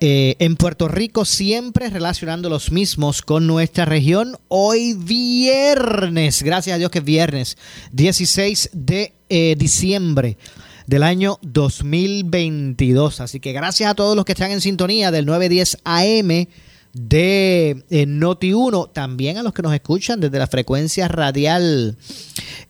eh, en Puerto Rico, siempre relacionando los mismos con nuestra región. Hoy viernes, gracias a Dios que es viernes, 16 de eh, diciembre del año 2022. Así que gracias a todos los que están en sintonía del 910 AM de eh, Noti1, también a los que nos escuchan desde la frecuencia radial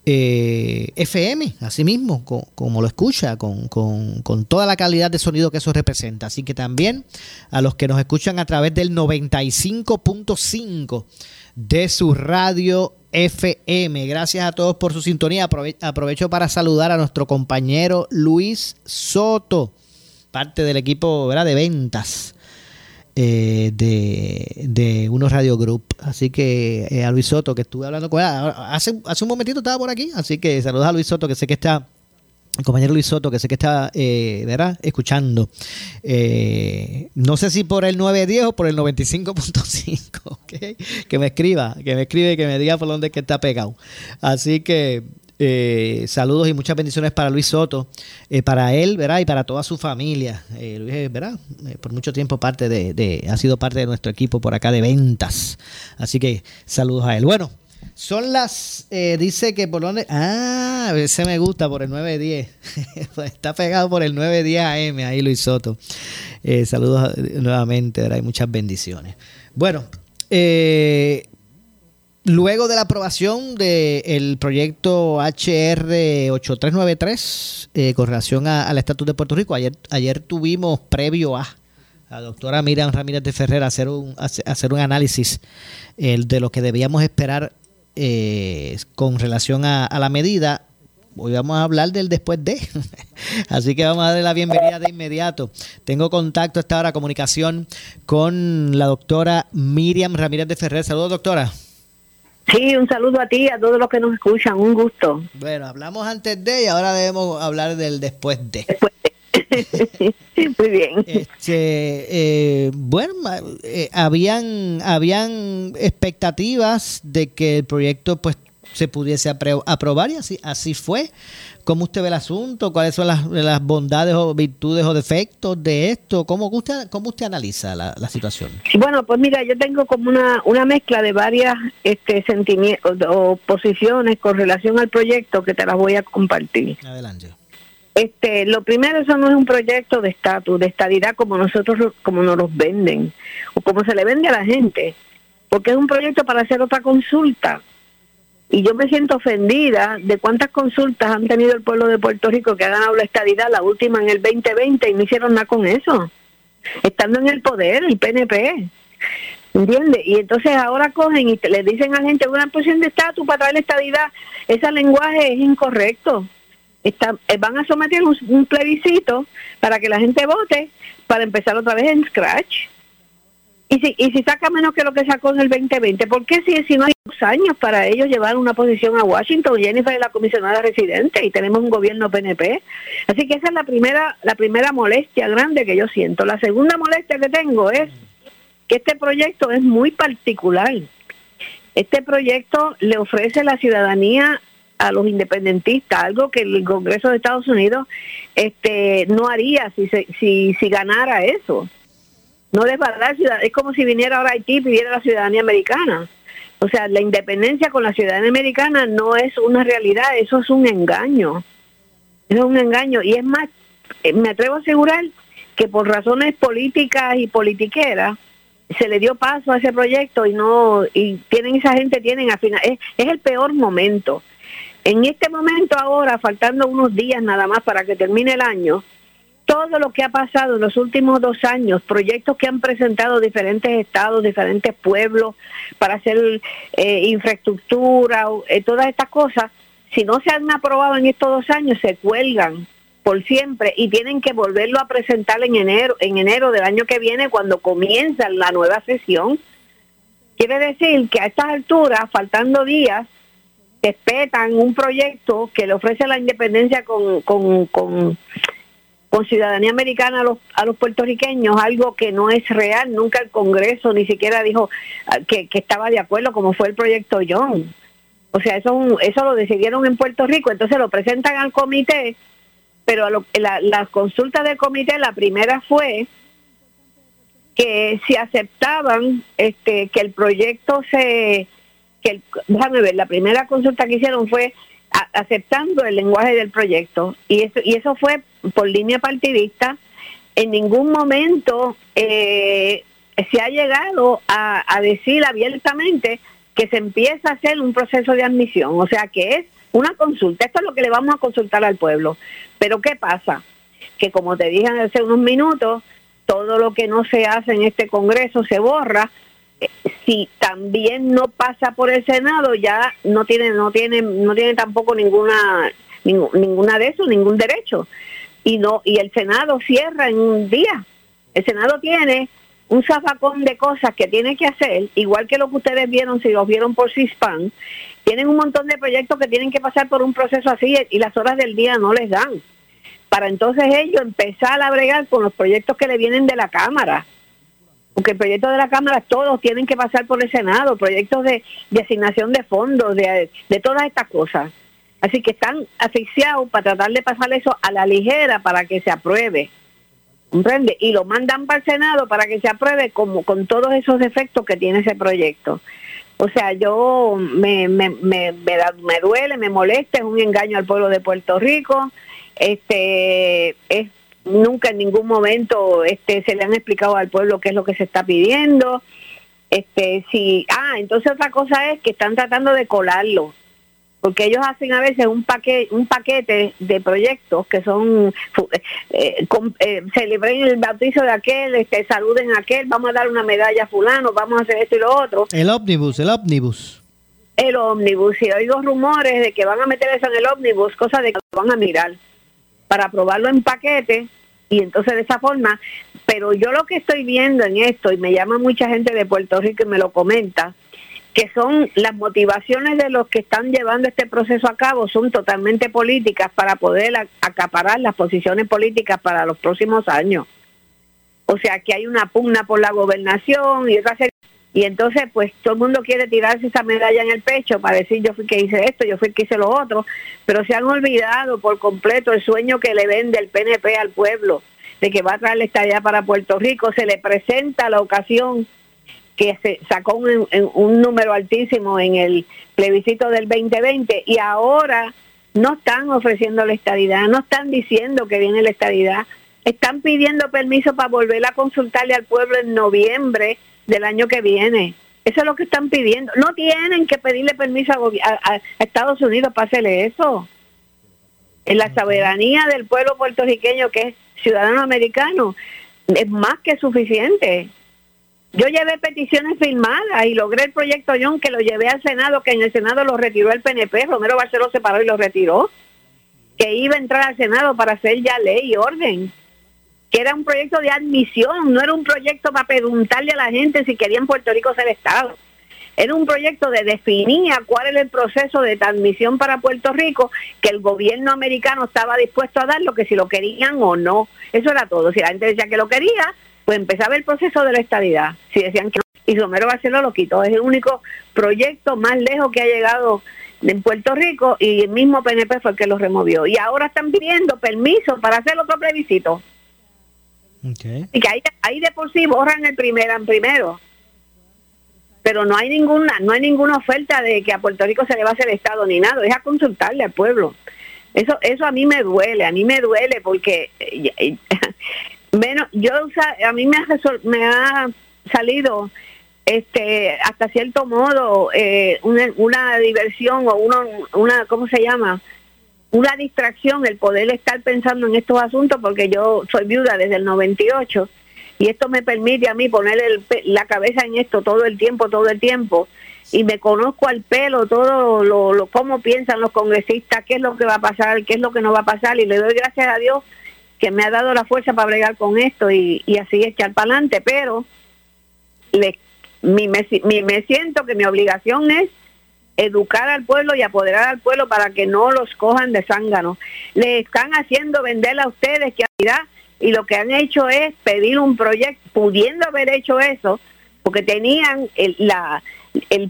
eh, FM, así mismo, como lo escucha, con, con, toda la calidad de sonido que eso representa. Así que también a los que nos escuchan a través del 95.5 de su radio FM. Gracias a todos por su sintonía. aprovecho para saludar a nuestro compañero Luis Soto, parte del equipo de ventas eh, de, de Unos Radio Group. Así que eh, a Luis Soto, que estuve hablando con él, hace, hace un momentito estaba por aquí, así que saludos a Luis Soto, que sé que está compañero Luis Soto, que sé que está, eh, ¿verdad? Escuchando. Eh, no sé si por el 910 o por el 95.5, ¿ok? Que me escriba, que me escribe y que me diga por dónde que está pegado. Así que eh, saludos y muchas bendiciones para Luis Soto, eh, para él, ¿verdad? Y para toda su familia. Eh, Luis, ¿verdad? por mucho tiempo parte de, ha sido parte de nuestro equipo por acá de ventas. Así que saludos a él. Bueno, son las, dice que por donde, ah, ese me gusta por el 910. Está pegado por el 910 AM ahí Luis Soto. saludos nuevamente, ¿verdad? Y muchas bendiciones. Bueno, eh, Luego de la aprobación del proyecto HR 8393 eh, con relación al estatus de Puerto Rico, ayer, ayer tuvimos previo a la doctora Miriam Ramírez de Ferrer hacer un, hacer un análisis de lo que debíamos esperar eh, con relación a, la medida. Hoy vamos a hablar del después de. Así que vamos a darle la bienvenida de inmediato. Tengo contacto a esta hora, comunicación con la doctora Miriam Ramírez de Ferrer. Saludos, doctora. Sí, un saludo a ti y a todos los que nos escuchan, un gusto. Bueno, hablamos antes de y ahora debemos hablar del después de. Después de. Muy bien. Este, eh, bueno, eh, habían, habían expectativas de que el proyecto pues se pudiese aprobar y así, así fue. ¿Cómo usted ve el asunto? ¿Cuáles son las, bondades o virtudes o defectos de esto? ¿Cómo usted, cómo usted analiza la, situación? Bueno, pues mira, yo tengo como una, una mezcla de varias este, sentimientos o posiciones con relación al proyecto que te las voy a compartir. Adelante. Este, lo primero, eso no es un proyecto de estatus, de estabilidad como nosotros, como nos los venden, o como se le vende a la gente, porque es un proyecto para hacer otra consulta y yo me siento ofendida de cuántas consultas han tenido el pueblo de Puerto Rico que ha ganado la estadidad, la última en el 2020, y no hicieron nada con eso. Estando en el poder, el PNP. ¿Entiendes? Y entonces ahora cogen y le dicen a la gente una posición de estatus para traer la estadidad. Ese lenguaje es incorrecto. Está, eh, van a someter un plebiscito para que la gente vote para empezar otra vez en scratch. Y si, y si saca menos que lo que sacó en el 2020, ¿por qué si, si no hay dos años para ellos llevar una posición a Washington? Jennifer es la comisionada residente y tenemos un gobierno PNP. Así que esa es la primera, la primera molestia grande que yo siento. La segunda molestia que tengo es que este proyecto es muy particular. Este proyecto le ofrece la ciudadanía a los independentistas, algo que el Congreso de Estados Unidos este, no haría si, si, si ganara eso no ciudadanía. Es como si viniera ahora Haití y pidiera la ciudadanía americana. O sea, la independencia con la ciudadanía americana no es una realidad, eso es un engaño. Eso es un engaño. Y es más, eh, me atrevo a asegurar que por razones políticas y politiqueras se le dio paso a ese proyecto y no y tienen esa gente tienen al final es, es el peor momento En este momento ahora, faltando unos días nada más para que termine el año, todo lo que ha pasado en los últimos dos años, proyectos que han presentado diferentes estados, diferentes pueblos para hacer eh, infraestructura, eh, todas estas cosas, si no se han aprobado en estos dos años, se cuelgan por siempre y tienen que volverlo a presentar en enero, en enero del año que viene cuando comienza la nueva sesión. Quiere decir que a estas alturas, faltando días, respetan un proyecto que le ofrece la independencia con, con, con, ciudadanía americana a los, a los puertorriqueños, algo que no es real. Nunca el Congreso ni siquiera dijo ah, que, que estaba de acuerdo, como fue el proyecto John. O sea, eso, eso lo decidieron en Puerto Rico, entonces lo presentan al comité, pero la, las consultas del comité, la primera fue que si aceptaban este que el proyecto se que el, déjame ver la primera consulta que hicieron fue aceptando el lenguaje del proyecto y eso y eso fue por línea partidista en ningún momento eh, se ha llegado a, a decir abiertamente que se empieza a hacer un proceso de admisión, o sea que es una consulta, esto es lo que le vamos a consultar al pueblo. Pero ¿qué pasa? Que como te dije hace unos minutos, todo lo que no se hace en este Congreso se borra. Si también no pasa por el Senado, ya no tiene, no tiene, no tiene tampoco ninguna, ninguna de eso, ningún derecho. Y no, y el Senado cierra en un día. El Senado tiene un zafacón de cosas que tiene que hacer, igual que lo que ustedes vieron, si los vieron por CISPAN, tienen un montón de proyectos que tienen que pasar por un proceso así y las horas del día no les dan. Para entonces ellos empezar a bregar con los proyectos que le vienen de la Cámara. Porque el proyecto de la Cámara todos tienen que pasar por el Senado, proyectos de, asignación de fondos, de, de todas estas cosas. Así que están asfixiados para tratar de pasar eso a la ligera para que se apruebe. ¿comprende? Y lo mandan para el Senado para que se apruebe como con todos esos defectos que tiene ese proyecto. O sea, yo me, me, me, me, duele, me molesta, es un engaño al pueblo de Puerto Rico. Este es nunca en ningún momento este se le han explicado al pueblo qué es lo que se está pidiendo. Este, si ah, entonces otra cosa es que están tratando de colarlo porque ellos hacen a veces un paquete, un paquete de proyectos que son eh, eh, celebren el bautizo de aquel, este, saluden a aquel, vamos a dar una medalla a fulano, vamos a hacer esto y lo otro. El ómnibus, el ómnibus. El ómnibus, y oigo rumores de que van a meter eso en el ómnibus, cosa de que lo van a mirar para aprobarlo en paquete y entonces de esa forma, pero yo lo que estoy viendo en esto, y me llama mucha gente de Puerto Rico y me lo comenta, que son las motivaciones de los que están llevando este proceso a cabo son totalmente políticas para poder acaparar las posiciones políticas para los próximos años. O sea, que hay una pugna por la gobernación y y entonces pues todo el mundo quiere tirarse esa medalla en el pecho para decir yo fui que hice esto, yo fui que hice lo otro, pero se han olvidado por completo el sueño que le vende el PNP al pueblo de que va a traer la estadía para Puerto Rico, se le presenta la ocasión que se sacó un, un, número altísimo en el plebiscito del 2020 y ahora no están ofreciendo la estadidad, no están diciendo que viene la estadidad, están pidiendo permiso para volver a consultarle al pueblo en noviembre del año que viene. Eso es lo que están pidiendo. No tienen que pedirle permiso a, Estados Unidos para hacerle eso. En la soberanía del pueblo puertorriqueño, que es ciudadano americano, es más que suficiente. Yo llevé peticiones firmadas y logré el proyecto John que lo llevé al Senado, que en el Senado lo retiró el PNP, Romero Barceló se paró y lo retiró, que iba a entrar al Senado para hacer ya ley y orden, que era un proyecto de admisión, no era un proyecto para preguntarle a la gente si querían Puerto Rico ser Estado. Era un proyecto de definir cuál era el proceso de admisión para Puerto Rico que el gobierno americano estaba dispuesto a dar, lo que si lo querían o no. Eso era todo. Si la gente decía que lo quería, pues empezaba el proceso de la estabilidad. Si decían que no, y Romero Barceló lo quitó. Es el único proyecto más lejos que ha llegado en Puerto Rico y el mismo PNP fue el que lo removió. Y ahora están pidiendo permiso para hacer otro plebiscito. Y que ahí, ahí de por sí borran el primero primero. Pero no hay ninguna, no hay ninguna oferta de que a Puerto Rico se le va a hacer Estado ni nada, es a consultarle al pueblo. Eso, eso a mí me duele, a mí me duele porque Menos, yo a mí me ha, me ha salido este, hasta cierto modo, eh, una, una diversión o una, una, ¿cómo se llama? Una distracción el poder estar pensando en estos asuntos porque yo soy viuda desde el 98 y esto me permite a mí poner el, la cabeza en esto todo el tiempo, todo el tiempo y me conozco al pelo todo lo, lo cómo piensan los congresistas, qué es lo que va a pasar, qué es lo que no va a pasar y le doy gracias a Dios que me ha dado la fuerza para bregar con esto y, y así echar para adelante, pero le mi, me, me siento que mi obligación es educar al pueblo y apoderar al pueblo para que no los cojan de zángano. Le están haciendo vender a ustedes que y lo que han hecho es pedir un proyecto, pudiendo haber hecho eso, porque tenían el,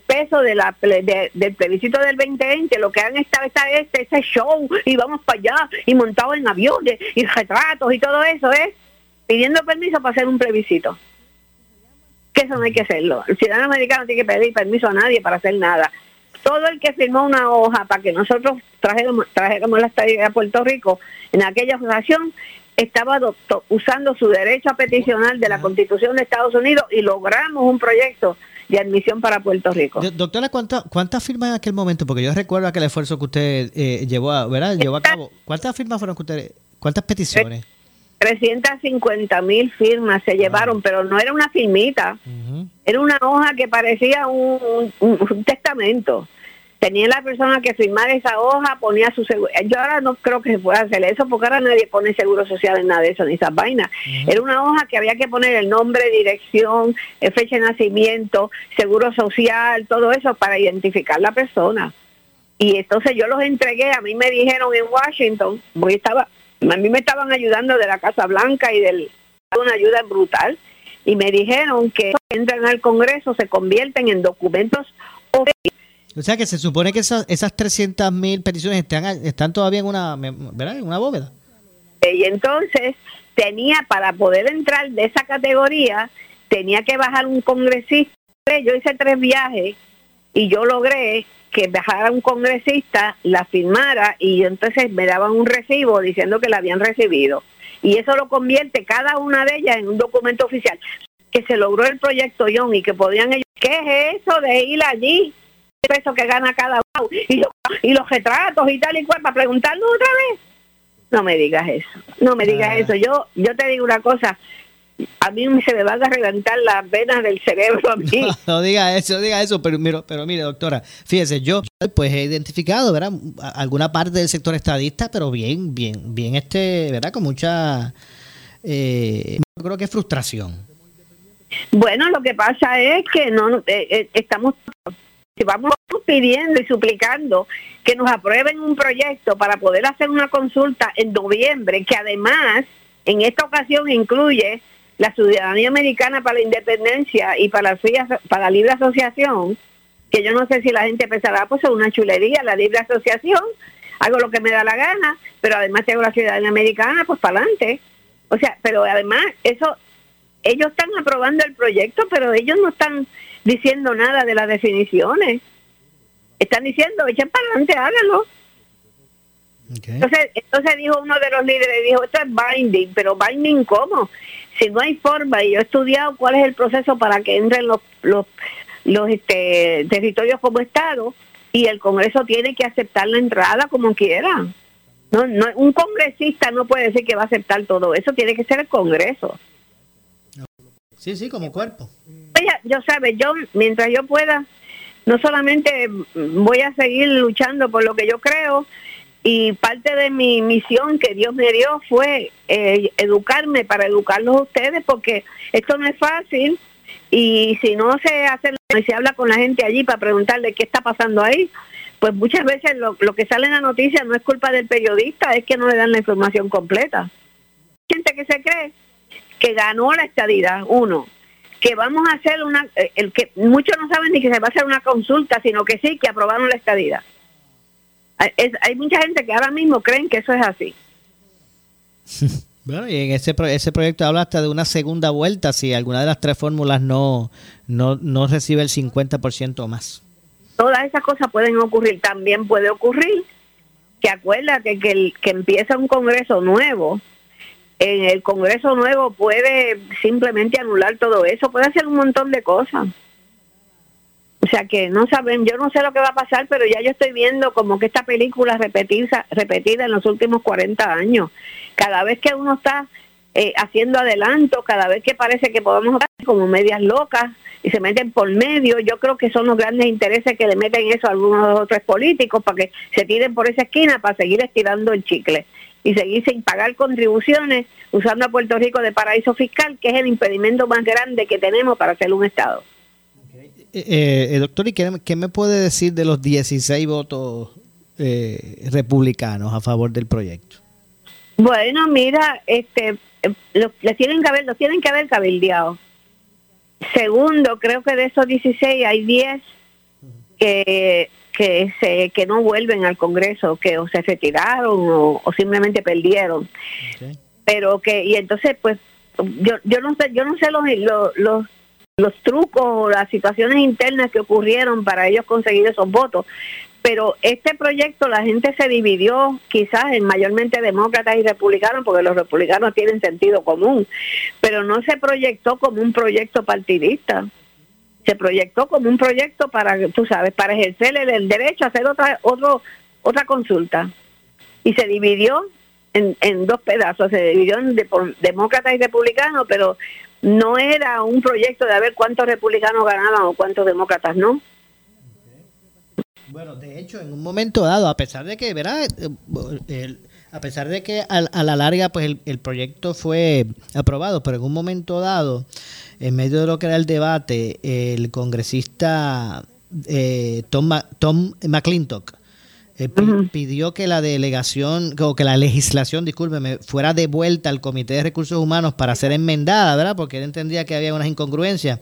peso del plebiscito del 2020, lo que han estado está este, ese show y vamos para allá y montado en aviones y retratos y todo eso es pidiendo permiso para hacer un plebiscito que eso no hay que hacerlo. El ciudadano americano tiene que pedir permiso a nadie para hacer nada. Todo el que firmó una hoja para que nosotros trajéramos, trajéramos la estadía a Puerto Rico en aquella ocasión estaba usando su derecho a peticionar de la Constitución de Estados Unidos y logramos un proyecto de admisión para Puerto Rico. Doctora, ¿cuántas firmas en aquel momento? Porque yo recuerdo aquel esfuerzo que usted eh, llevó, a, ¿verdad? llevó a cabo. ¿Cuántas firmas fueron que usted, cuántas peticiones? 350 mil firmas se llevaron, pero no era una firmita, era una hoja que parecía un, testamento. Tenía la persona que firmar esa hoja, ponía su seguro. Yo ahora no creo que se pueda hacer eso porque ahora nadie pone seguro social en nada de eso, ni esas vainas. Era una hoja que había que poner el nombre, dirección, fecha de nacimiento, seguro social, todo eso para identificar la persona. Y entonces yo los entregué, a mí me dijeron en Washington, porque estaba a mí me estaban ayudando de la Casa Blanca y del una ayuda brutal y me dijeron que entran al Congreso se convierten en documentos o sea que se supone que esas, esas 300 mil peticiones están, están todavía en una, ¿verdad? en una bóveda. Y entonces tenía, para poder entrar de esa categoría, tenía que bajar un congresista. Yo hice tres viajes y yo logré que bajara un congresista, la firmara y entonces me daban un recibo diciendo que la habían recibido. Y eso lo convierte cada una de ellas en un documento oficial. Que se logró el proyecto John y que podían ellos, ¿qué es eso de ir allí? El peso que gana cada uno y, y los retratos y tal y cual para preguntarnos otra vez. No me digas eso, no me digas ah. eso. Yo, yo te digo una cosa, a mí se me van a reventar las venas del cerebro a mí. No, diga eso, diga eso, pero, mire, pero mire, doctora, fíjese, yo pues he identificado, ¿verdad? Alguna parte del sector estadista, pero bien, bien, bien, este, ¿verdad? Con mucha, eh, yo creo que es frustración. Bueno, lo que pasa es que no eh, eh, estamos vamos pidiendo y suplicando que nos aprueben un proyecto para poder hacer una consulta en noviembre, que además en esta ocasión incluye la ciudadanía americana para la independencia y para la, para la libre asociación, que yo no sé si la gente pensará, pues es una chulería la libre asociación, hago lo que me da la gana, pero además tengo la ciudadanía americana, pues para adelante. O sea, pero además eso, ellos están aprobando el proyecto, pero ellos no están diciendo nada de las definiciones. Están diciendo, echen para adelante, háganlo. Entonces, entonces dijo uno de los líderes, dijo, esto es binding, pero binding cómo? Si no hay forma, y yo he estudiado cuál es el proceso para que entren los, los, los este, territorios como Estado, y el Congreso tiene que aceptar la entrada como quiera. No, no, un congresista no puede decir que va a aceptar todo eso, tiene que ser el Congreso. Sí, sí, como cuerpo. Oye, yo sabe, yo mientras yo pueda, no solamente voy a seguir luchando por lo que yo creo, y parte de mi misión que Dios me dio fue eh, educarme para educarlos a ustedes, porque esto no es fácil y si no se hace, se habla con la gente allí para preguntarle qué está pasando ahí, pues muchas veces lo, lo que sale en la noticia no es culpa del periodista, es que no le dan la información completa. Gente que se cree que ganó la estadidad, uno, que vamos a hacer una, eh, el que muchos no saben ni que se va a hacer una consulta, sino que sí, que aprobaron la estadidad. Hay, mucha gente que ahora mismo creen que eso es así. Bueno, y en ese, ese proyecto habla hasta de una segunda vuelta si alguna de las tres fórmulas no, no, no recibe el 50% o más. Todas esas cosas pueden ocurrir. También puede ocurrir que acuérdate que, el, que empieza un Congreso nuevo. En el Congreso nuevo puede simplemente anular todo eso, puede hacer un montón de cosas. Sea que no saben, yo no sé lo que va a pasar, pero ya yo estoy viendo como que esta película repetida, repetida en los últimos 40 años. Cada vez que uno está eh, haciendo adelanto, cada vez que parece que podemos estar como medias locas y se meten por medio, yo creo que son los grandes intereses que le meten eso a algunos otros políticos para que se tiren por esa esquina para seguir estirando el chicle y seguir sin pagar contribuciones usando a Puerto Rico de paraíso fiscal, que es el impedimento más grande que tenemos para ser un Estado. Eh, eh, doctor, ¿y qué, me puede decir de los 16 votos eh, republicanos a favor del proyecto? Bueno, mira, este, los, tienen que haber, los tienen que haber cabildeado. Segundo, creo que de esos 16 hay 10 que que se que no vuelven al Congreso, que o se retiraron o, simplemente perdieron. Pero que y entonces pues yo yo no sé yo no sé los, los los trucos o las situaciones internas que ocurrieron para ellos conseguir esos votos. Pero este proyecto la gente se dividió quizás en mayormente demócratas y republicanos porque los republicanos tienen sentido común, pero no se proyectó como un proyecto partidista. Se proyectó como un proyecto para, tú sabes, para ejercer el, derecho a hacer otra otro, otra consulta. Y se dividió en, en dos pedazos, se dividió en demócratas y republicanos, pero no era un proyecto de a ver cuántos republicanos ganaban o cuántos demócratas no. Bueno, de hecho, en un momento dado, a pesar de que, ¿verdad? Eh, a pesar de que a, la larga pues el, proyecto fue aprobado, pero en un momento dado, en medio de lo que era el debate, el congresista eh, Tom, Tom McClintock eh, pidió que la delegación, o que la legislación, discúlpeme, fuera devuelta al Comité de Recursos Humanos para ser enmendada, ¿verdad? Porque él entendía que había unas incongruencias.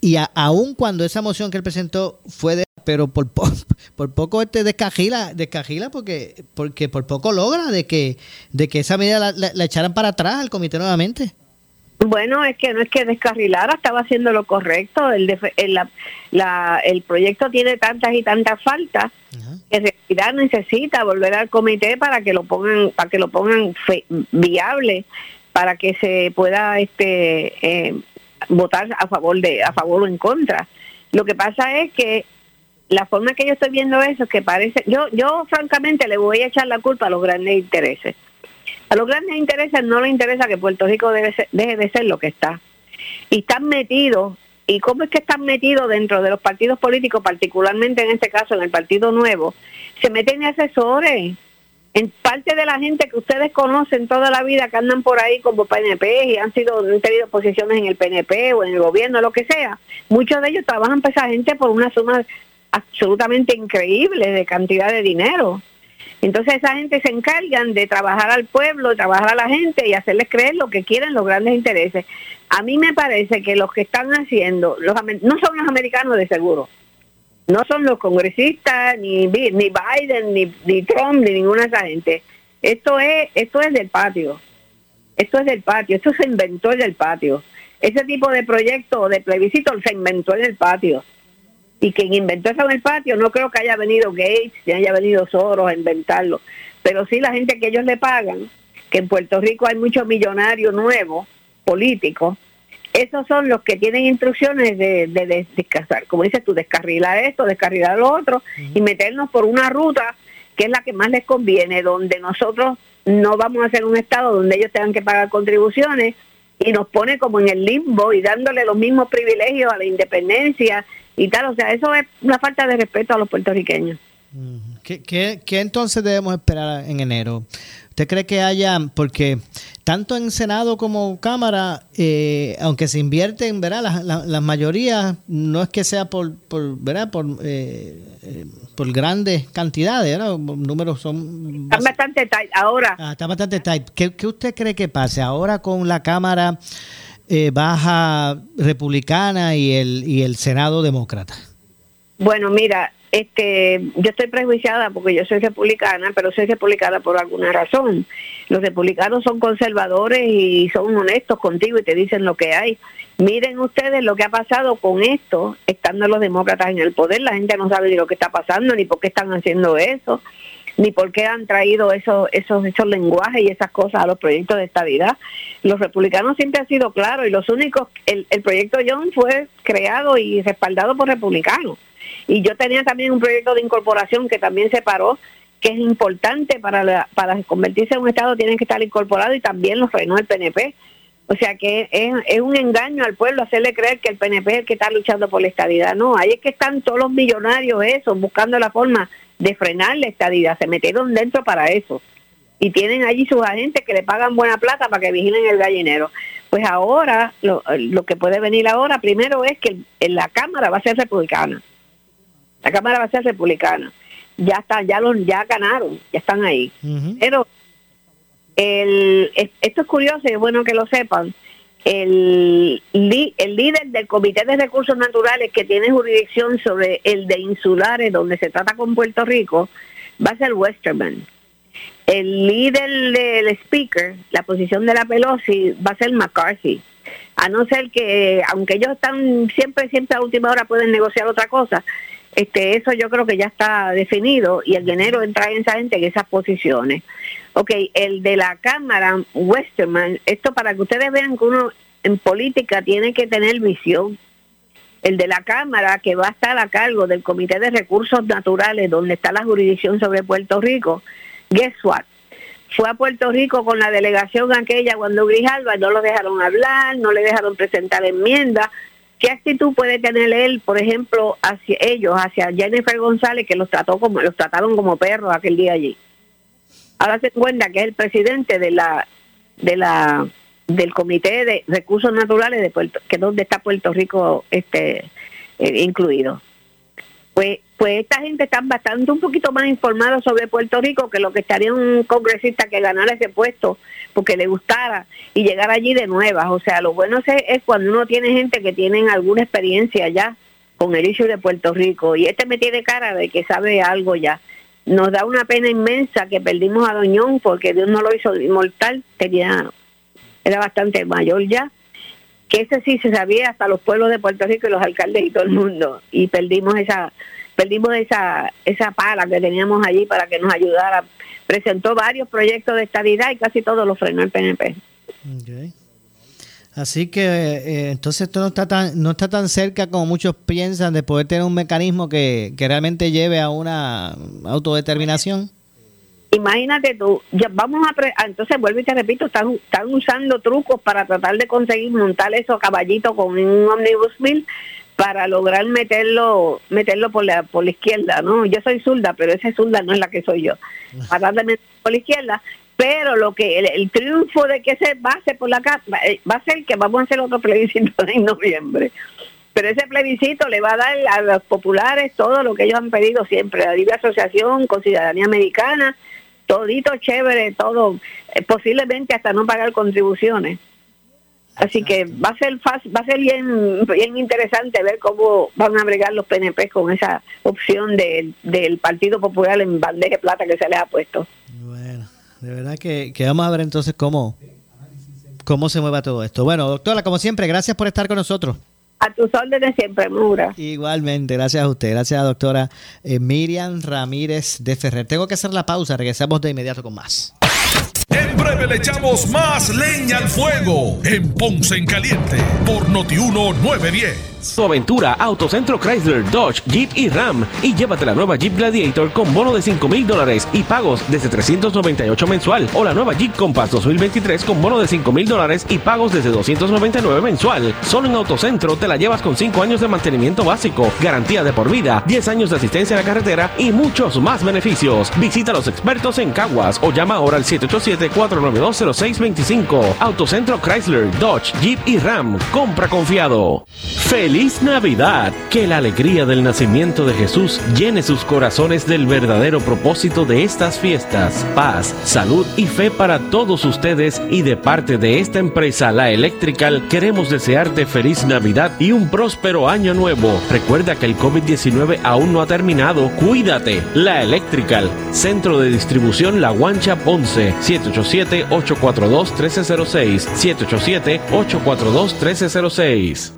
Y aún cuando esa moción que él presentó fue de pero por, por poco este descajila, descajila porque, porque por poco logra de que, de que esa medida la, la echaran para atrás al comité nuevamente. Bueno, es que no es que descarrilara, estaba haciendo lo correcto. El, el, la, el proyecto tiene tantas y tantas faltas que en realidad necesita volver al comité para que lo pongan, para que lo pongan viable, para que se pueda este eh, votar a favor de, a favor o en contra. Lo que pasa es que la forma que yo estoy viendo eso es que parece, yo, yo francamente le voy a echar la culpa a los grandes intereses. A los grandes intereses no les interesa que Puerto Rico deje de ser lo que está. Y están metidos, ¿y cómo es que están metidos dentro de los partidos políticos, particularmente en este caso en el Partido Nuevo? Se meten asesores. En parte de la gente que ustedes conocen toda la vida, que andan por ahí como PNP y han sido han tenido posiciones en el PNP o en el gobierno, lo que sea, muchos de ellos trabajan para esa gente por una suma absolutamente increíble de cantidad de dinero. Entonces esa gente se encargan de trabajar al pueblo, de trabajar a la gente y hacerles creer lo que quieren los grandes intereses. A mí me parece que los que están haciendo, los no son los americanos de seguro, no son los congresistas, ni, Biden, ni, ni Trump, ni ninguna de esa gente. Esto es, esto es del patio. Esto es del patio, esto se inventó en el patio. Ese tipo de proyecto de plebiscito se inventó en el patio y quien inventó eso en el patio, no creo que haya venido Gates, ni haya venido Soros a inventarlo, pero sí la gente que ellos le pagan, que en Puerto Rico hay muchos millonarios nuevos, políticos, esos son los que tienen instrucciones de, de, como dices tú, descarrilar esto, descarrilar lo otro y meternos por una ruta que es la que más les conviene, donde nosotros no vamos a hacer un estado donde ellos tengan que pagar contribuciones y nos pone como en el limbo y dándole los mismos privilegios a la independencia y tal. O sea, eso es una falta de respeto a los puertorriqueños. ¿Qué, qué, entonces debemos esperar en enero? ¿Usted cree que haya, porque tanto en Senado como Cámara, eh, aunque se invierten, ¿verdad? Las, las, mayorías no es que sea por, por ¿verdad? Por, eh, eh, por grandes cantidades, ¿verdad? Números son... Están bastante tight ahora. Ah, está bastante tight. ¿Qué, ¿Qué usted cree que pase ahora con la Cámara? Eh, baja republicana y el, y el Senado demócrata? Bueno, mira, este, yo estoy prejuiciada porque yo soy republicana, pero soy republicana por alguna razón. Los republicanos son conservadores y son honestos contigo y te dicen lo que hay. Miren ustedes lo que ha pasado con esto, estando los demócratas en el poder, la gente no sabe ni lo que está pasando ni por qué están haciendo eso. Ni por qué han traído esos, esos, esos lenguajes y esas cosas a los proyectos de estabilidad. Los republicanos siempre han sido claros y los únicos, el, el proyecto John fue creado y respaldado por republicanos. Y yo tenía también un proyecto de incorporación que también se paró, que es importante para, para convertirse en un Estado, tienen que estar incorporados y también lo frenó el PNP. O sea que es, un engaño al pueblo hacerle creer que el PNP es el que está luchando por la estadidad. No, ahí es que están todos los millonarios esos buscando la forma de frenar la estadidad. Se metieron dentro para eso. Y tienen allí sus agentes que le pagan buena plata para que vigilen el gallinero. Pues ahora, lo, lo que puede venir ahora primero es que la Cámara va a ser republicana. La Cámara va a ser republicana. Ya está, ya los, ya ganaron, ya están ahí. Pero el, esto es curioso y es bueno que lo sepan. El, el líder del Comité de Recursos Naturales que tiene jurisdicción sobre el de insulares, donde se trata con Puerto Rico, va a ser Westerman. El líder del speaker, la posición de la Pelosi, va a ser McCarthy. A no ser que, aunque ellos están siempre, siempre a última hora pueden negociar otra cosa, este, eso yo creo que ya está definido y el dinero entra en esa gente en esas posiciones. Ok, el de la Cámara, Westerman, esto para que ustedes vean que uno en política tiene que tener visión. El de la Cámara, que va a estar a cargo del Comité de Recursos Naturales, donde está la jurisdicción sobre Puerto Rico, guess what? Fue a Puerto Rico con la delegación aquella cuando Grijalva no lo dejaron hablar, no le dejaron presentar enmiendas, ¿Qué actitud puede tener él, por ejemplo, hacia ellos, hacia Jennifer González, que los trató como los trataron como perros aquel día allí? Ahora se cuenta que es el presidente de la de la del Comité de Recursos Naturales de Puerto, que es donde está Puerto Rico este eh, incluido. Pues pues esta gente está bastante un poquito más informada sobre Puerto Rico que lo que estaría un congresista que ganara ese puesto porque le gustara y llegar allí de nuevas. O sea, lo bueno es, cuando uno tiene gente que tienen alguna experiencia ya con el issue de Puerto Rico y este me tiene cara de que sabe algo ya. Nos da una pena inmensa que perdimos a Doñón porque Dios no lo hizo inmortal, tenía, era bastante mayor ya que ese sí se sabía hasta los pueblos de Puerto Rico y los alcaldes y todo el mundo y perdimos esa perdimos esa, esa pala que teníamos allí para que nos ayudara. Presentó varios proyectos de estabilidad y casi todos los frenó el PNP. Así que eh, entonces esto no está tan no está tan cerca como muchos piensan de poder tener un mecanismo que, realmente lleve a una autodeterminación. Imagínate tú, ya vamos a ah, entonces vuelvo y te repito, están, están usando trucos para tratar de conseguir montar esos caballitos con un omnibus bill para lograr meterlo meterlo por la por la izquierda, ¿no? Yo soy zurda, pero esa zurda no es la que soy yo. Para de meterlo por la izquierda, pero lo que el, triunfo de que se base por la casa eh, va a ser que vamos a hacer otro plebiscito en noviembre. Pero ese plebiscito le va a dar a los populares todo lo que ellos han pedido siempre, la libre asociación con ciudadanía americana, todito chévere, todo, eh, posiblemente hasta no pagar contribuciones. Así que va a ser fácil, va a ser bien, bien interesante ver cómo van a bregar los PNP con esa opción del Partido Popular en bandeja de plata que se les ha puesto. Bueno, de verdad que, vamos a ver entonces cómo, cómo se mueva todo esto. Bueno, doctora, como siempre, gracias por estar con nosotros. A tus órdenes siempre, Mura. Igualmente, gracias a usted. Gracias a doctora eh, Miriam Ramírez de Ferrer. Tengo que hacer la pausa, regresamos de inmediato con más. En breve le echamos más leña al fuego en Ponce en Caliente por Notiuno 910. Su aventura Autocentro Chrysler, Dodge, Jeep y Ram y llévate la nueva Jeep Gladiator con bono de 5 mil dólares y pagos desde 398 mensual o la nueva Jeep Compass 2023 con bono de 5 mil dólares y pagos desde 299 mensual. Solo en Autocentro te la llevas con 5 años de mantenimiento básico, garantía de por vida, 10 años de asistencia a la carretera y muchos más beneficios. Visita a los expertos en Caguas o llama ahora al 787-492-0625. Autocentro Chrysler, Dodge, Jeep y Ram. Compra confiado. ¡Feliz Navidad! Que la alegría del nacimiento de Jesús llene sus corazones del verdadero propósito de estas fiestas. Paz, salud y fe para todos ustedes y de parte de esta empresa, La Electrical, queremos desearte feliz Navidad y un próspero año nuevo. Recuerda que el COVID-19 aún no ha terminado. Cuídate. La Electrical, Centro de Distribución La Guancha Ponce, 787-842-1306, 787-842-1306.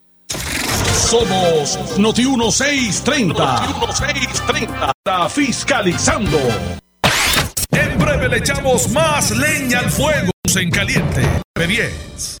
Somos Noti 1630. Noti 1630. Está fiscalizando. En breve le echamos más leña al fuego en caliente. B10.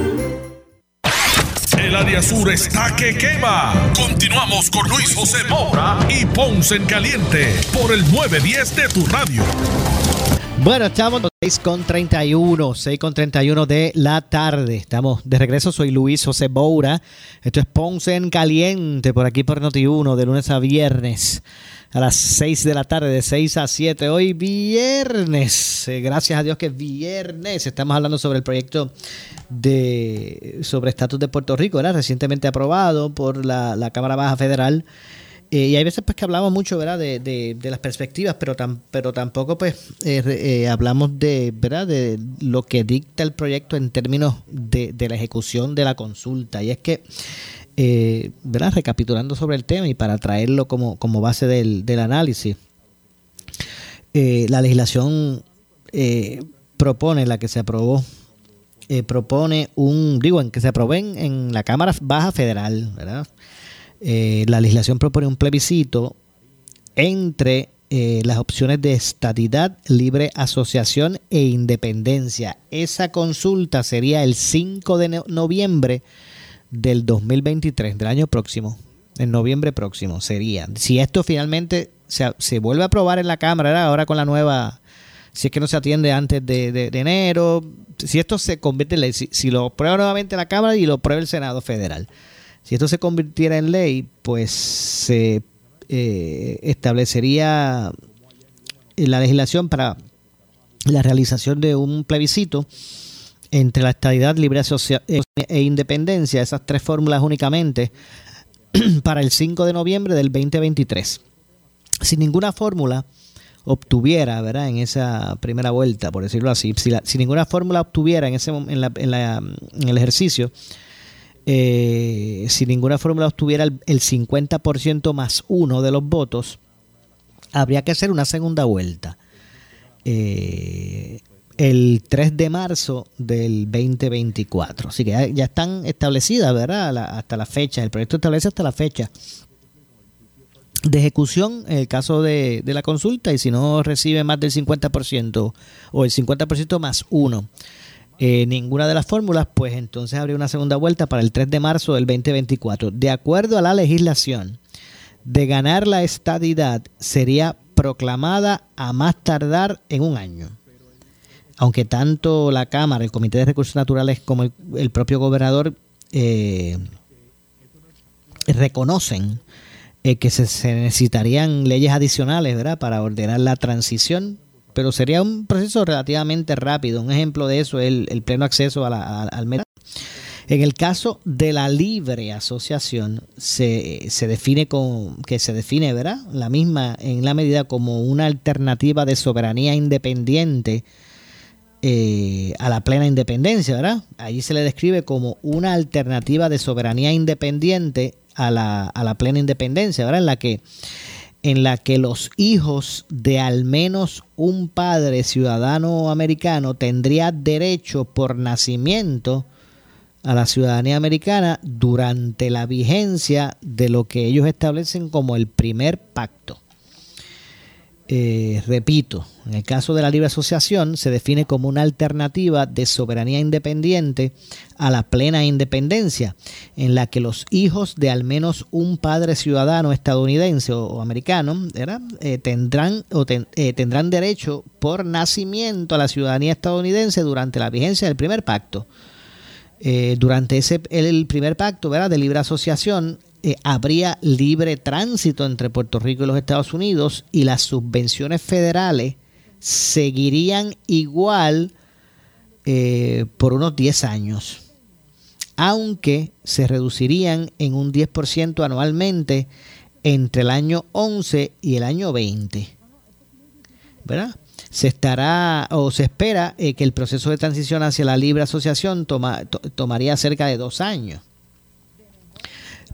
El área sur está que quema. Continuamos con Luis José Moura y Ponce en Caliente por el 910 de tu radio. Bueno, estamos 6 con 31, 6 con 31 de la tarde. Estamos de regreso, soy Luis José Moura. Esto es Ponce en Caliente por aquí por Noti1 de lunes a viernes a las 6 de la tarde, de 6 a 7. Hoy viernes, eh, gracias a Dios que es viernes. Estamos hablando sobre el proyecto de sobre estatus de Puerto Rico, ¿verdad? recientemente aprobado por la, la Cámara Baja Federal. Eh, y hay veces pues que hablamos mucho ¿verdad? De, de, de las perspectivas, pero, tam, pero tampoco pues eh, eh, hablamos de, ¿verdad? de lo que dicta el proyecto en términos de, de la ejecución de la consulta. Y es que eh, ¿verdad? recapitulando sobre el tema y para traerlo como, como base del, del análisis, eh, la legislación eh, propone, la que se aprobó, eh, propone un, digo, en que se aprobó en, la Cámara Baja Federal, ¿verdad? La legislación propone un plebiscito entre las opciones de estadidad, libre asociación e independencia. Esa consulta sería el 5 de no- noviembre del 2023, del año próximo, en noviembre próximo sería. Si esto finalmente se, se vuelve a aprobar en la Cámara, ahora con la nueva, si es que no se atiende antes de, de- de enero, si esto se convierte en ley, si, si lo aprueba nuevamente la Cámara y lo aprueba el Senado Federal, si esto se convirtiera en ley, pues se eh, establecería la legislación para la realización de un plebiscito entre la estadidad, libre asocia- eh, e independencia, esas tres fórmulas únicamente, para el 5 de noviembre del 2023. Si ninguna fórmula obtuviera, ¿verdad? En esa primera vuelta, por decirlo así, si, ninguna fórmula obtuviera en, ese, en la- en el ejercicio, eh, si ninguna fórmula obtuviera el, el 50% más uno de los votos, habría que hacer una segunda vuelta. Eh, el 3 de marzo del 2024. Así que ya, están establecidas, ¿verdad? Hasta la fecha. El proyecto establece hasta la fecha de ejecución en el caso de, de la consulta y si no recibe más del 50% o el 50% más uno eh, ninguna de las fórmulas, pues entonces habría una segunda vuelta para el 3 de marzo del 2024. De acuerdo a la legislación, de ganar la estadidad sería proclamada a más tardar en un año. Aunque tanto la Cámara, el Comité de Recursos Naturales como el, propio gobernador eh, reconocen eh, que se, necesitarían leyes adicionales ¿verdad? para ordenar la transición, pero sería un proceso relativamente rápido. Un ejemplo de eso es el, pleno acceso a la- a- al. En el caso de la libre asociación, se, se define como, que se define, ¿verdad? La misma en la medida como una alternativa de soberanía independiente eh, a la plena independencia, ¿verdad? Allí se le describe como una alternativa de soberanía independiente a la, a la plena independencia, ¿verdad? En la que en la que los hijos de al menos un padre ciudadano americano tendría derecho por nacimiento a la ciudadanía americana durante la vigencia de lo que ellos establecen como el primer pacto. Eh, repito, en el caso de la libre asociación se define como una alternativa de soberanía independiente a la plena independencia, en la que los hijos de al menos un padre ciudadano estadounidense o, americano eh, tendrán, o eh, tendrán derecho por nacimiento a la ciudadanía estadounidense durante la vigencia del primer pacto. durante ese, el primer pacto ¿verdad? de libre asociación, eh, habría libre tránsito entre Puerto Rico y los Estados Unidos y las subvenciones federales seguirían igual eh, por unos 10 años, aunque se reducirían en un 10% anualmente entre el año 11 y el año 20. ¿Verdad? Se estará o se espera eh, que el proceso de transición hacia la libre asociación tomaría cerca de dos años.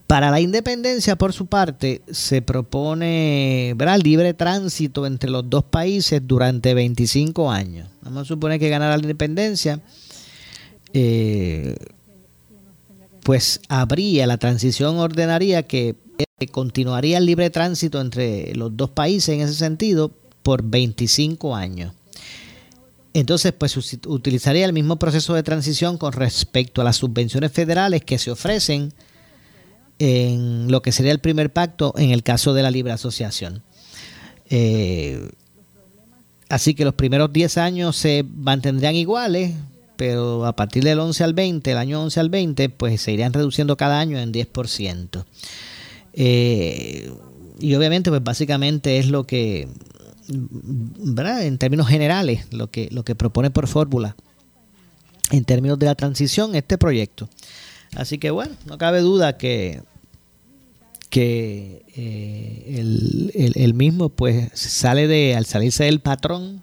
Para la independencia, por su parte, se propone ¿verdad? libre tránsito entre los dos países durante 25 años. Vamos a suponer que ganara la independencia, eh, pues habría la transición ordenaría que continuaría el libre tránsito entre los dos países en ese sentido por 25 años. Entonces, pues utilizaría el mismo proceso de transición con respecto a las subvenciones federales que se ofrecen en lo que sería el primer pacto en el caso de la libre asociación. Eh, así que los primeros 10 años se mantendrían iguales, pero a partir del 11 al 20, el año 11 al 20, pues se irían reduciendo cada año en 10%. Eh, y obviamente, pues básicamente es lo que, ¿verdad? En términos generales, lo que, lo que propone por fórmula, en términos de la transición, este proyecto. Así que bueno, no cabe duda que, que eh, el, mismo pues sale de, al salirse del patrón,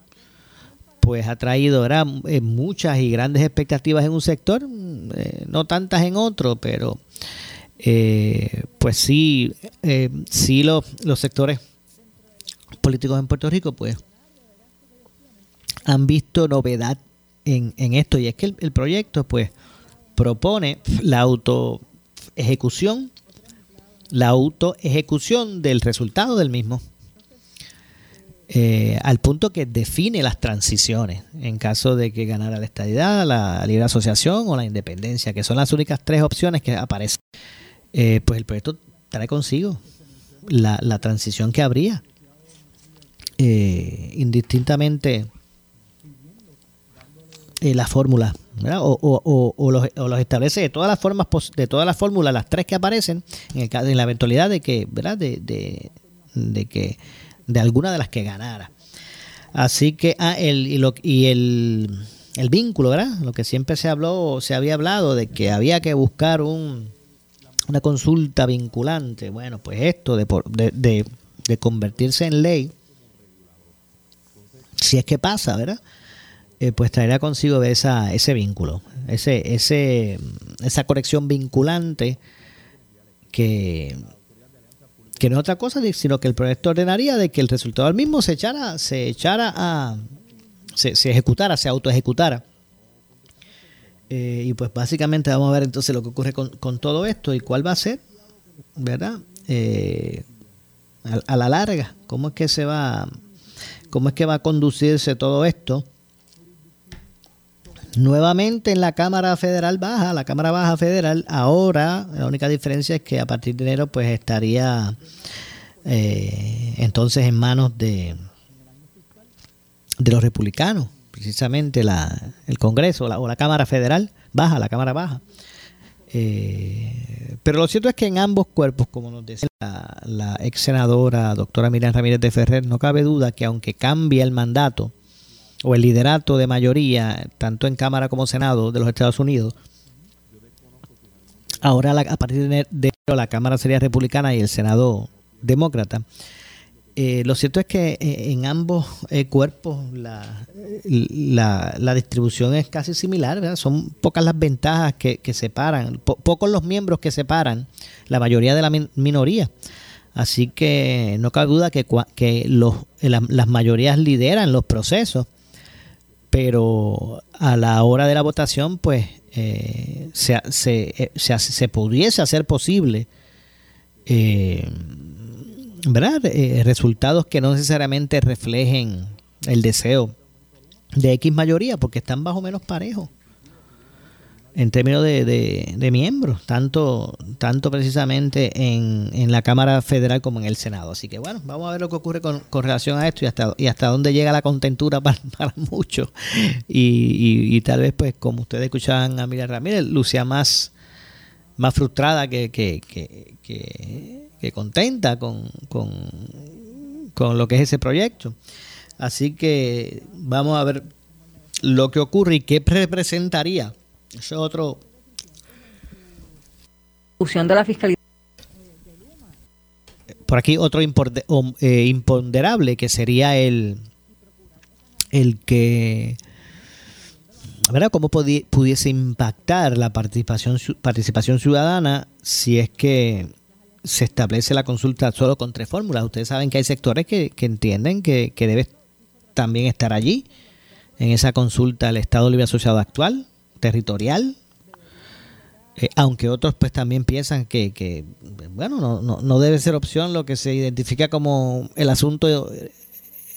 pues ha traído eh, muchas y grandes expectativas en un sector, eh, no tantas en otro, pero pues sí, sí los, los sectores políticos en Puerto Rico pues han visto novedad en, en esto. Y es que el proyecto pues propone la autoejecución, la autoejecución del resultado del mismo. Eh, al punto que define las transiciones en caso de que ganara la estadidad, la libre asociación o la independencia, que son las únicas tres opciones que aparecen. Eh, pues el proyecto trae consigo la, transición que habría, eh, indistintamente la fórmula o, los, establece de todas las formas, de todas las fórmulas, las tres que aparecen, en, el, en la eventualidad de que, ¿verdad? De, de, que de alguna de las que ganara. Así que, ah, el, y, lo, y el, el vínculo, ¿verdad? Lo que siempre se habló, se había hablado de que había que buscar un, una consulta vinculante. Bueno, pues esto de, de, de convertirse en ley, si es que pasa, ¿verdad? Eh, pues traerá consigo esa, ese vínculo, ese, ese, esa conexión vinculante que, que no es otra cosa, sino que el proyecto ordenaría de que el resultado del mismo se echara, se echara a, se, ejecutara, se autoejecutara. Eh, y pues básicamente vamos a ver entonces lo que ocurre con, con todo esto y cuál va a ser, ¿verdad? Eh, a, a, la larga, cómo es que se va, cómo es que va a conducirse todo esto Nuevamente en la Cámara Federal Baja, la Cámara Baja Federal, ahora la única diferencia es que a partir de enero pues estaría eh, entonces en manos de, de los republicanos, precisamente la, el Congreso o la Cámara Federal Baja, la Cámara Baja. Eh, pero lo cierto es que en ambos cuerpos, como nos decía la, la ex senadora doctora Miriam Ramírez de Ferrer, no cabe duda que aunque cambie el mandato, o el liderato de mayoría, tanto en Cámara como Senado de los Estados Unidos, ahora a partir de enero la Cámara sería republicana y el Senado demócrata. eh, lo cierto es que eh, en ambos eh, cuerpos la, la, la, distribución es casi similar, son pocas las ventajas que, que separan, po pocos los miembros que separan la mayoría de la min minoría. Así que no cabe duda que, que los, la, las mayorías lideran los procesos, pero a la hora de la votación, pues eh, se, se, se, se, pudiese hacer posible eh, ¿verdad? Eh, resultados que no necesariamente reflejen el deseo de X mayoría, porque están más o menos parejos en términos de, de, miembros, tanto, tanto precisamente en, en, la Cámara Federal como en el Senado. Así que bueno, vamos a ver lo que ocurre con, con relación a esto y hasta, y hasta dónde llega la contentura para, para muchos. Y, y, tal vez, pues, como ustedes escuchaban a Miriam Ramírez, lucía más, más frustrada que, que, que, que, que contenta con, con, con lo que es ese proyecto. Así que vamos a ver lo que ocurre y qué representaría ese otro. De la fiscalía. Por aquí otro eh, imponderable que sería el, el que. ¿Verdad? ¿Cómo pudiese impactar la participación, participación ciudadana si es que se establece la consulta solo con tres fórmulas? Ustedes saben que hay sectores que, que entienden que, que debe también estar allí, en esa consulta, el Estado Libre Asociado actual, territorial, eh, aunque otros pues también piensan que, bueno, no, no, no, debe ser opción lo que se identifica como el asunto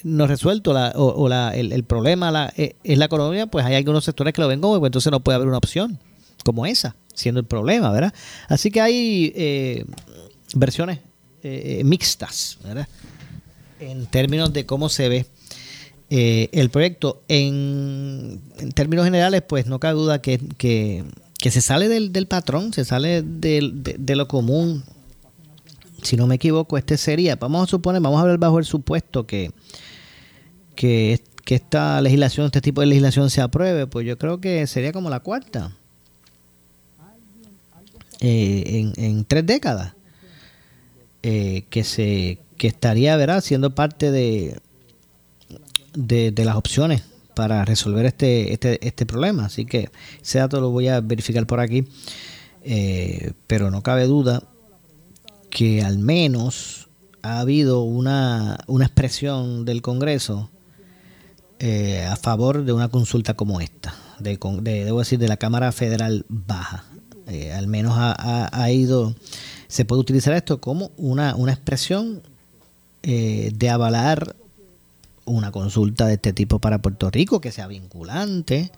no resuelto la, o, la, el, el, problema la, eh, es la economía, pues hay algunos sectores que lo ven como, pues entonces no puede haber una opción como esa, siendo el problema, ¿verdad? Así que hay eh, versiones eh, mixtas. En términos de cómo se ve eh, el proyecto, en, términos generales, pues no cabe duda que, que, se sale del, del, patrón, se sale de, lo común. Si no me equivoco, este sería, vamos a suponer, vamos a ver bajo el supuesto que, que, que esta legislación, este tipo de legislación se apruebe, pues yo creo que sería como la cuarta. Eh, en, en, tres décadas eh, que se que estaría ¿verdad? siendo parte de, de, de, las opciones para resolver este, este, este problema. Así que ese dato lo voy a verificar por aquí. Eh, pero no cabe duda que al menos ha habido una, una expresión del Congreso eh, a favor de una consulta como esta, de, de, debo decir, de la Cámara Federal Baja. Eh, al menos ha, ha, ha, ido, se puede utilizar esto como una, una expresión eh, de avalar una consulta de este tipo para Puerto Rico que sea vinculante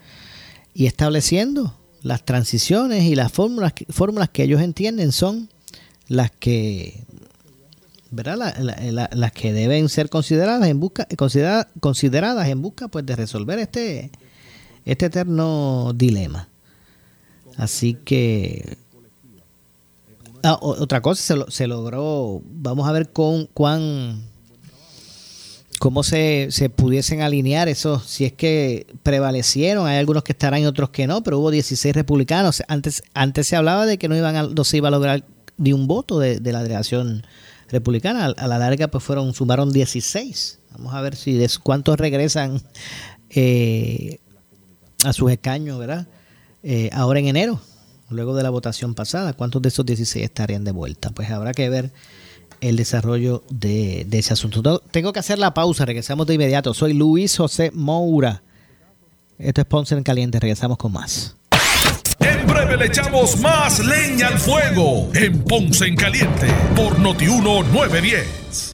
y estableciendo las transiciones y las fórmulas, fórmulas que ellos entienden son las que ¿verdad? La, la, la, las que deben ser consideradas en busca considera, consideradas en busca pues de resolver este este eterno dilema así que ah, otra cosa se, lo, se logró vamos a ver con cuán cómo se, se, pudiesen alinear esos, si es que prevalecieron, hay algunos que estarán y otros que no, pero hubo 16 republicanos. Antes, antes se hablaba de que no, iban a, no se iba a lograr ni un voto de, la delegación republicana. A, a, la larga, pues fueron, sumaron 16. Vamos a ver si de cuántos regresan eh, a sus escaños, ¿verdad? Eh, ahora en enero, luego de la votación pasada, ¿cuántos de esos 16 estarían de vuelta? Pues habrá que ver el desarrollo de, ese asunto. Tengo que hacer la pausa, regresamos de inmediato. Soy Luis José Moura. Esto es Ponce en Caliente, regresamos con más. En breve le echamos más leña al fuego en Ponce en Caliente por Notiuno 910.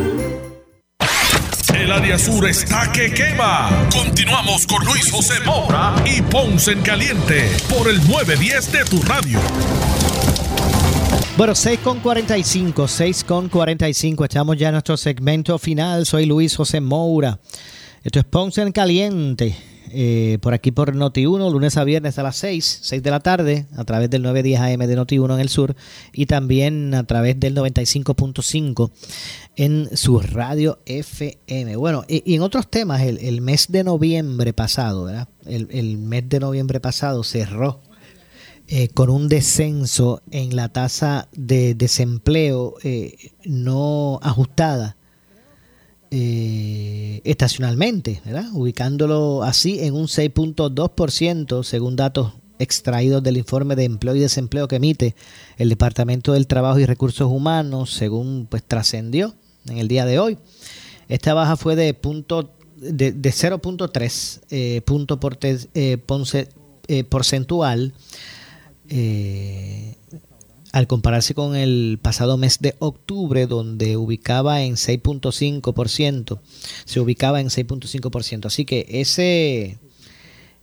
El área sur está que quema. Continuamos con Luis José Moura y Ponce en Caliente por el 910 de tu radio. Bueno, 6 con 45, 6 con 45. Estamos ya en nuestro segmento final. Soy Luis José Moura. Esto es Ponce en Caliente. Eh, por aquí por Noti1, lunes a viernes a las 6, 6 de la tarde, a través del 910 AM de Noti1 en el sur y también a través del 95.5 en su radio FM. Bueno, y, en otros temas, el, mes de noviembre pasado, ¿verdad? El, el mes de noviembre pasado cerró eh, con un descenso en la tasa de desempleo eh, no ajustada eh, estacionalmente, ubicándolo así en un 6.2% según datos extraídos del informe de empleo y desempleo que emite el Departamento del Trabajo y Recursos Humanos, según pues trascendió en el día de hoy. Esta baja fue de punto de, de 0.3 eh, punto eh, eh, porcentual al compararse con el pasado mes de octubre, donde ubicaba en 6.5%, se ubicaba en 6.5%. Así que ese,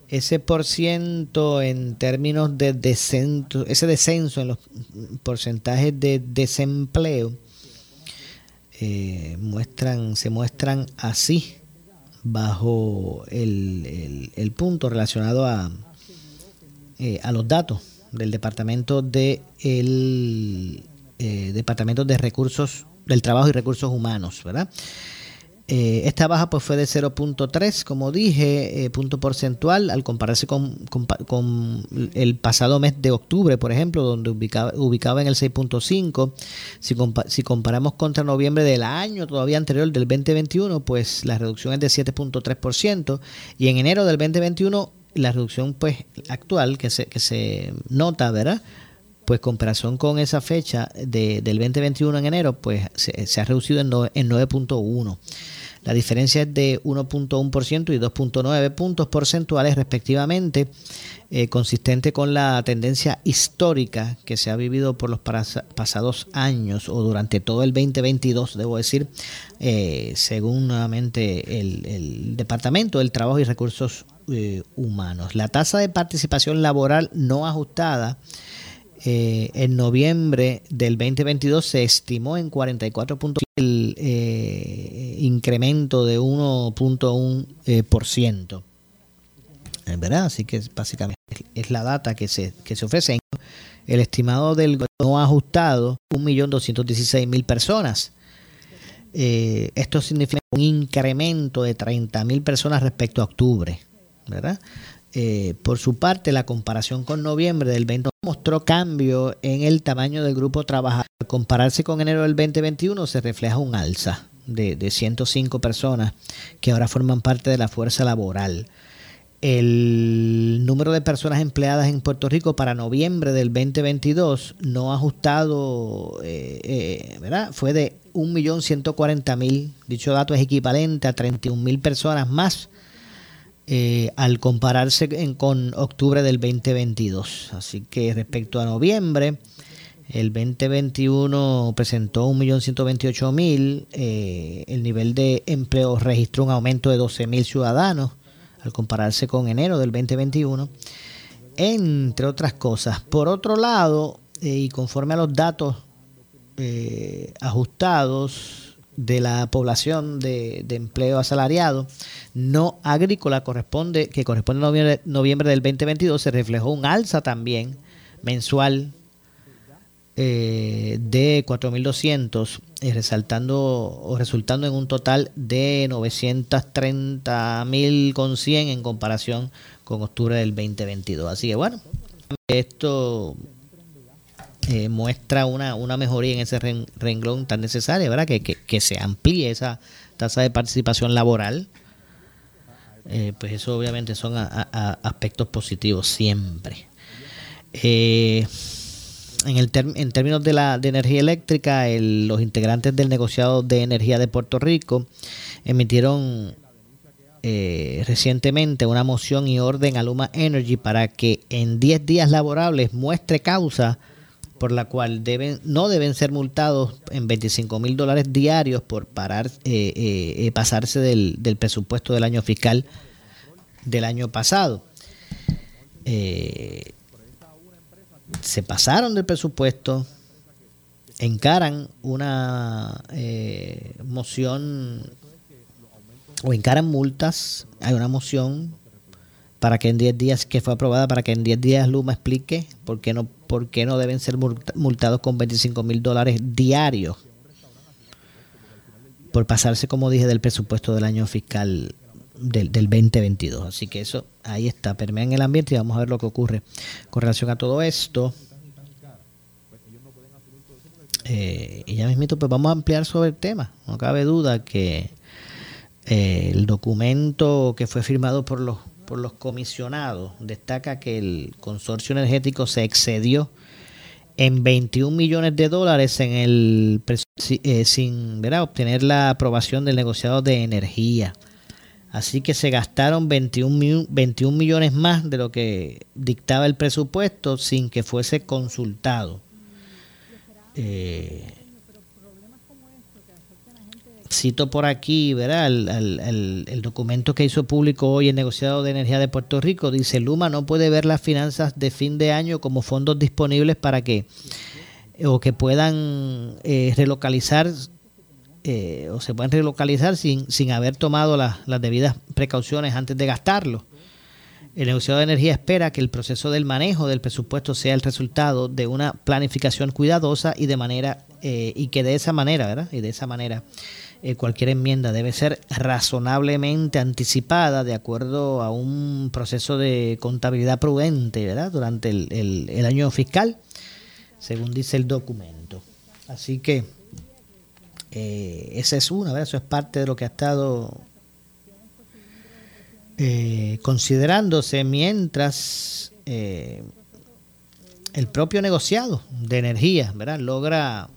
ese por ciento en términos de descenso, ese descenso en los porcentajes de desempleo, eh, muestran, se muestran así bajo el, el- el punto relacionado a, eh, a los datos del departamento de el eh, departamento de recursos del trabajo y recursos humanos, ¿verdad? Eh, esta baja pues fue de 0.3, como dije, eh, punto porcentual, al compararse con, con, con el pasado mes de octubre, por ejemplo, donde ubicaba, ubicaba en el 6.5. Si, compa si comparamos contra noviembre del año todavía anterior, del 2021, pues la reducción es de 7.3%. Y en enero del 2021, la reducción pues actual que se, que se nota, ¿verdad? pues comparación con esa fecha de, del 2021 en enero, pues se, ha reducido en, no- en 9.1. La diferencia es de 1.1% y 2.9 puntos porcentuales respectivamente, eh, consistente con la tendencia histórica que se ha vivido por los pas- pasados años o durante todo el 2022, debo decir, eh, según nuevamente el, el Departamento del Trabajo y Recursos eh, Humanos. La tasa de participación laboral no ajustada eh, en noviembre del 2022 se estimó en 44 puntos el eh, incremento de 1.1%. Eh, por ciento. Eh, ¿verdad? Así que básicamente es la data que se, que se ofrece. El estimado del no ajustado, 1.216.000 personas. Esto significa un incremento de 30.000 personas respecto a octubre. Eh, por su parte, la comparación con noviembre del 20 mostró cambio en el tamaño del grupo trabajador. Al compararse con enero del 2021 se refleja un alza de, de 105 personas que ahora forman parte de la fuerza laboral. El número de personas empleadas en Puerto Rico para noviembre del 2022 no ajustado eh, eh, ¿verdad? fue de 1.140.000. Dicho dato es equivalente a 31.000 personas más eh, al compararse en- con octubre del 2022. Así que respecto a noviembre, el 2021 presentó 1.128.000, eh, el nivel de empleo registró un aumento de 12.000 ciudadanos al compararse con enero del 2021, entre otras cosas. Por otro lado, eh, y conforme a los datos eh, ajustados de la población de, de empleo asalariado no agrícola corresponde que corresponde a noviembre, noviembre del 2022 se reflejó un alza también mensual eh, de 4.200 eh, resaltando o resultando en un total de 930.000 con 100 en comparación con octubre del 2022 así que bueno esto eh, muestra una, una mejoría en ese ren- renglón tan necesario, ¿verdad? Que, que, que se amplíe esa tasa de participación laboral. Eh, pues eso obviamente son a- aspectos positivos siempre. Eh, en, el en términos de la de energía eléctrica, el- los integrantes del negociado de energía de Puerto Rico emitieron eh, recientemente una moción y orden a Luma Energy para que en 10 días laborables muestre causa por la cual deben no deben ser multados en 25 mil dólares diarios por parar eh, eh, eh, pasarse del, del presupuesto del año fiscal del año pasado. Eh, se pasaron del presupuesto encaran una eh, moción o encaran multas. Hay una moción para que en 10 días, que fue aprobada para que en 10 días Luma explique por qué no, por qué no deben ser multados con 25 mil dólares diarios por pasarse, como dije, del presupuesto del año fiscal del, del 2022. Así que eso ahí está, permea en el ambiente y vamos a ver lo que ocurre con relación a todo esto. Eh, y ya mismito, pues vamos a ampliar sobre el tema. No cabe duda que eh, el documento que fue firmado por los por los comisionados destaca que el consorcio energético se excedió en 21 millones de dólares en el eh, sin obtener la aprobación del negociado de energía. Así que se gastaron 21, 21 millones más de lo que dictaba el presupuesto sin que fuese consultado. Eh, cito por aquí, ¿verdad? El, documento que hizo público hoy el negociado de energía de Puerto Rico dice, Luma no puede ver las finanzas de fin de año como fondos disponibles para que o que puedan eh, relocalizar eh, o se puedan relocalizar sin, sin haber tomado las debidas precauciones antes de gastarlo. El negociado de energía espera que el proceso del manejo del presupuesto sea el resultado de una planificación cuidadosa y de manera eh, y que de esa manera, ¿verdad? Y de esa manera eh, cualquier enmienda debe ser razonablemente anticipada de acuerdo a un proceso de contabilidad prudente ¿verdad? durante el, año fiscal, según dice el documento. Así que eh, esa es una, ¿verdad? eso es parte de lo que ha estado eh, considerándose mientras el propio negociado de energía ¿verdad? logra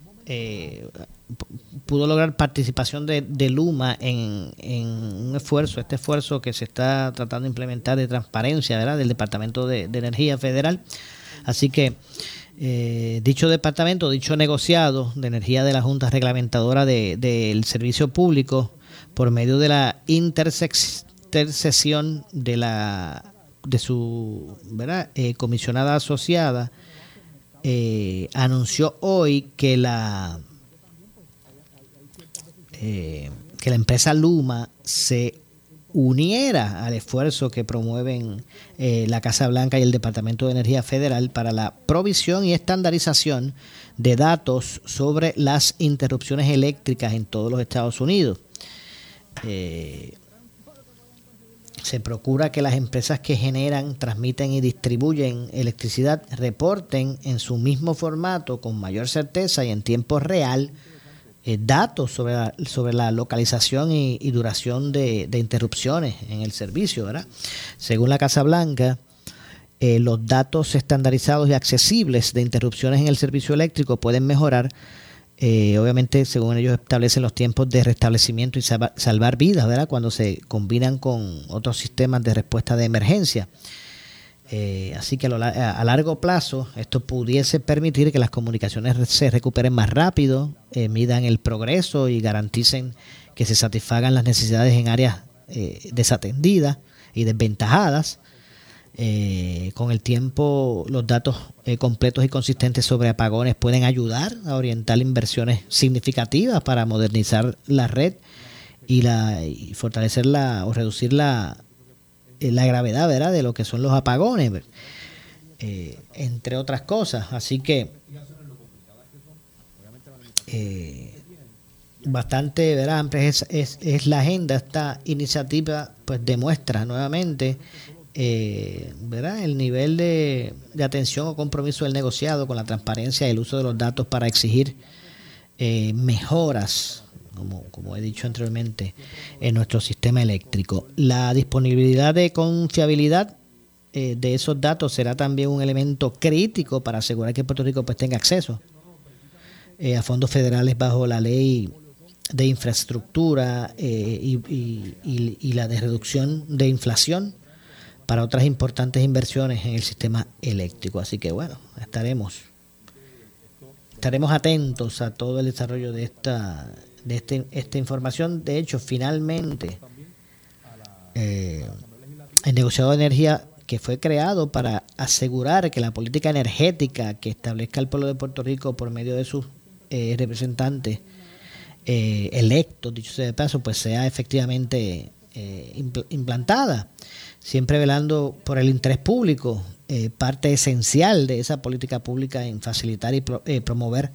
pudo lograr participación de, Luma en, un esfuerzo, este esfuerzo que se está tratando de implementar de transparencia del Departamento de, Energía Federal. Así que eh, dicho departamento, dicho negociado de energía de la Junta Reglamentadora del Servicio Público, por medio de la intercesión de la de su. Eh, comisionada asociada, eh, anunció hoy que la eh, que la empresa Luma se uniera al esfuerzo que promueven eh, la Casa Blanca y el Departamento de Energía Federal para la provisión y estandarización de datos sobre las interrupciones eléctricas en todos los Estados Unidos. Eh, se procura que las empresas que generan, transmiten y distribuyen electricidad reporten en su mismo formato con mayor certeza y en tiempo real eh, datos sobre la, sobre la localización y, duración de, interrupciones en el servicio, ¿verdad? Según la Casa Blanca, eh, los datos estandarizados y accesibles de interrupciones en el servicio eléctrico pueden mejorar, eh, obviamente, según ellos establecen los tiempos de restablecimiento y salvar vidas, ¿verdad? Cuando se combinan con otros sistemas de respuesta de emergencia. Eh, así que a, largo plazo esto pudiese permitir que las comunicaciones se recuperen más rápido, eh, midan el progreso y garanticen que se satisfagan las necesidades en áreas eh, desatendidas y desventajadas. Con el tiempo, los datos completos y consistentes sobre apagones pueden ayudar a orientar inversiones significativas para modernizar la red y, la, y fortalecer la, o reducir la, eh, la gravedad ¿verdad? de lo que son los apagones, eh, entre otras cosas. Así que eh, bastante ¿verdad? Es, es, la agenda. Esta iniciativa pues demuestra nuevamente ¿verdad? el nivel de, de, atención o compromiso del negociado con la transparencia y el uso de los datos para exigir mejoras como, he dicho anteriormente, en nuestro sistema eléctrico. La disponibilidad de confiabilidad eh, de esos datos será también un elemento crítico para asegurar que Puerto Rico pues, tenga acceso eh, a fondos federales bajo la ley de infraestructura eh, y, y, la de reducción de inflación para otras importantes inversiones en el sistema eléctrico. Así que bueno, estaremos estaremos atentos a todo el desarrollo de esta de este, esta información. De hecho, finalmente, eh, el negociado de energía que fue creado para asegurar que la política energética que establezca el pueblo de Puerto Rico por medio de sus eh, representantes eh, electos, dicho sea de paso, pues sea efectivamente eh, impl- implantada, siempre velando por el interés público, eh, parte esencial de esa política pública en facilitar y pro- eh, promover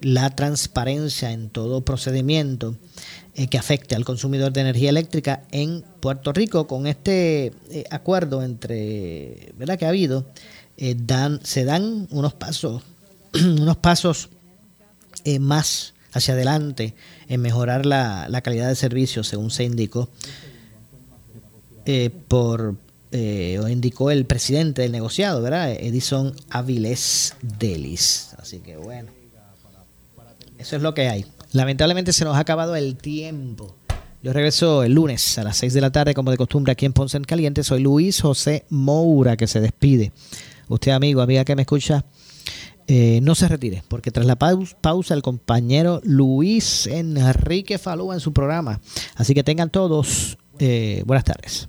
la transparencia en todo procedimiento eh, que afecte al consumidor de energía eléctrica en Puerto Rico. Con este eh, acuerdo entre, ¿verdad? que ha habido, se dan unos pasos, unos pasos más hacia adelante en mejorar la, la calidad de servicio, según se indicó eh, por eh, o indicó el presidente del negociado, ¿verdad? Edison Avilés Delis. Así que bueno, eso es lo que hay. Lamentablemente se nos ha acabado el tiempo. Yo regreso el lunes a las 6 de la tarde, como de costumbre, aquí en Ponce en Caliente. Soy Luis José Moura, que se despide. Usted, amigo, amiga que me escucha, eh, no se retire, porque tras la paus- pausa, el compañero Luis Enrique Falúa en su programa. Así que tengan todos eh, buenas tardes.